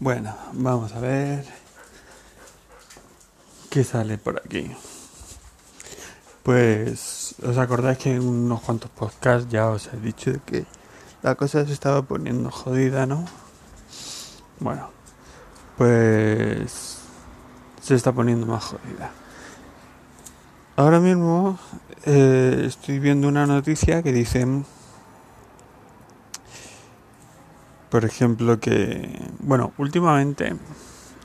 Bueno, vamos a ver qué sale por aquí. Pues, ¿os acordáis que en unos cuantos podcasts ya os he dicho que la cosa se estaba poniendo jodida, ¿no? Bueno, pues se está poniendo más jodida. Ahora mismo eh, estoy viendo una noticia que dice por ejemplo, que, bueno, últimamente,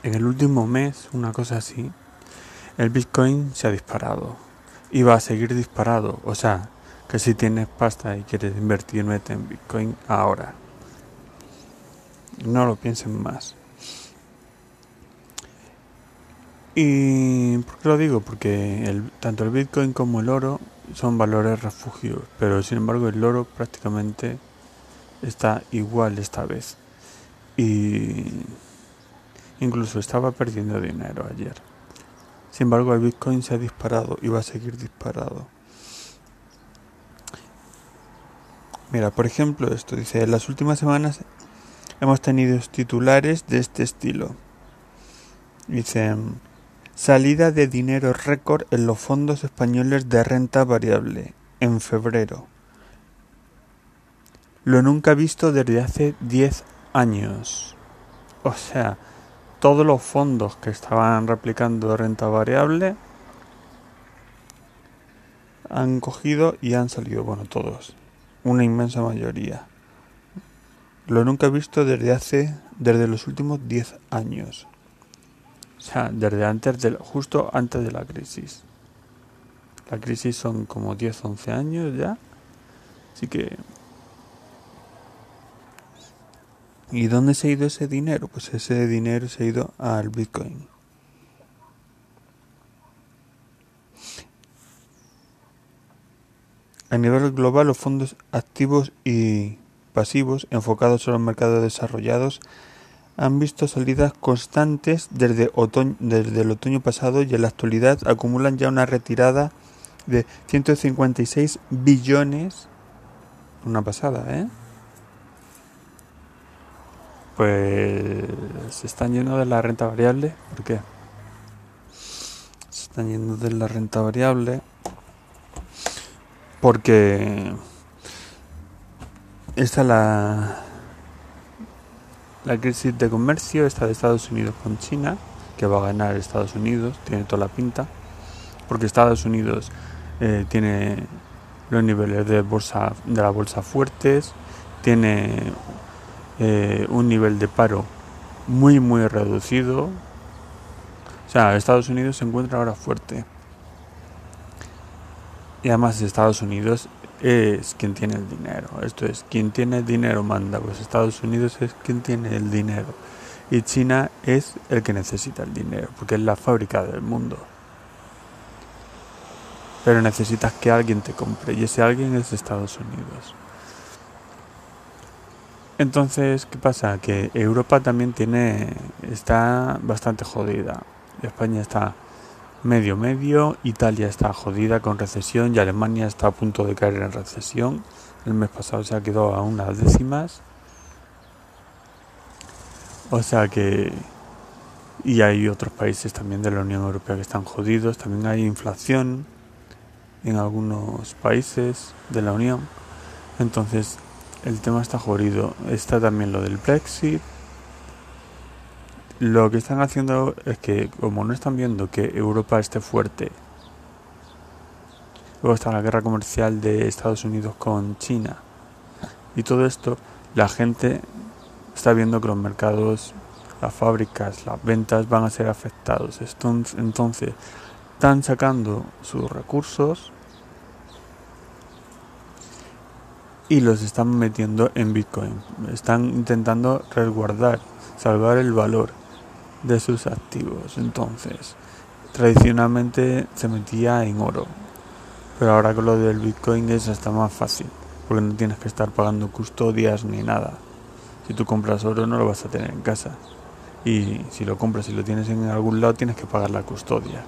en el último mes, una cosa así, el Bitcoin se ha disparado y va a seguir disparado. O sea, que si tienes pasta y quieres invertir, mete en Bitcoin ahora. No lo piensen más. ¿Y por qué lo digo? Porque el, tanto el Bitcoin como el oro son valores refugios, pero sin embargo el oro prácticamente está igual esta vez. Y incluso estaba perdiendo dinero ayer. Sin embargo, el Bitcoin se ha disparado y va a seguir disparado. Mira, por ejemplo, esto dice, en las últimas semanas hemos tenido titulares de este estilo. Dice, salida de dinero récord en los fondos españoles de renta variable en febrero lo nunca visto desde hace 10 años. O sea, todos los fondos que estaban replicando renta variable han cogido y han salido, bueno, todos, una inmensa mayoría. Lo nunca visto desde hace, desde los últimos 10 años. O sea, desde antes de, justo antes de la crisis. La crisis son como 10, 11 años ya. Así que ¿Y dónde se ha ido ese dinero? Pues ese dinero se ha ido al Bitcoin. A nivel global, los fondos activos y pasivos enfocados en los mercados desarrollados han visto salidas constantes desde, otoño, desde el otoño pasado y en la actualidad acumulan ya una retirada de 156 billones. Una pasada, ¿eh? Pues se están yendo de la renta variable. ¿Por qué? Se están yendo de la renta variable porque está la la crisis de comercio está de Estados Unidos con China que va a ganar Estados Unidos tiene toda la pinta porque Estados Unidos eh, tiene los niveles de bolsa de la bolsa fuertes tiene eh, un nivel de paro muy muy reducido. O sea, Estados Unidos se encuentra ahora fuerte. Y además Estados Unidos es quien tiene el dinero. Esto es, quien tiene el dinero manda. Pues Estados Unidos es quien tiene el dinero. Y China es el que necesita el dinero, porque es la fábrica del mundo. Pero necesitas que alguien te compre, y ese alguien es Estados Unidos. Entonces, ¿qué pasa? Que Europa también tiene está bastante jodida. España está medio medio, Italia está jodida con recesión y Alemania está a punto de caer en recesión. El mes pasado se ha quedado a unas décimas. O sea que y hay otros países también de la Unión Europea que están jodidos, también hay inflación en algunos países de la Unión. Entonces, el tema está jodido. Está también lo del Brexit. Lo que están haciendo es que, como no están viendo que Europa esté fuerte, luego está la guerra comercial de Estados Unidos con China, y todo esto, la gente está viendo que los mercados, las fábricas, las ventas van a ser afectados. Entonces, están sacando sus recursos y los están metiendo en Bitcoin. Están intentando resguardar, salvar el valor de sus activos. Entonces, tradicionalmente se metía en oro, pero ahora con lo del Bitcoin es hasta más fácil, porque no tienes que estar pagando custodias ni nada. Si tú compras oro no lo vas a tener en casa. Y si lo compras y lo tienes en algún lado tienes que pagar la custodia.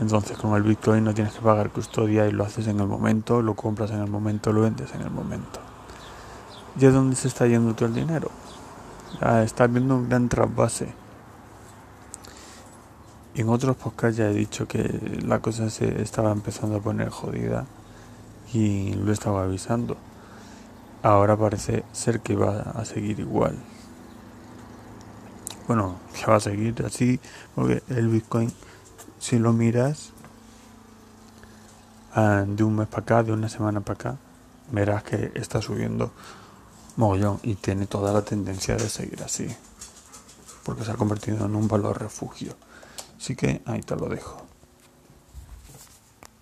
Entonces con el Bitcoin no tienes que pagar custodia y lo haces en el momento, lo compras en el momento, lo vendes en el momento. ¿Y a dónde se está yendo todo el dinero? está viendo un gran trasvase. En otros podcasts ya he dicho que la cosa se estaba empezando a poner jodida y lo estaba avisando. Ahora parece ser que va a seguir igual. Bueno, que va a seguir así, porque el Bitcoin, si lo miras ah, de un mes para acá, de una semana para acá, verás que está subiendo mogollón y tiene toda la tendencia de seguir así, porque se ha convertido en un valor refugio. Así que ahí te lo dejo.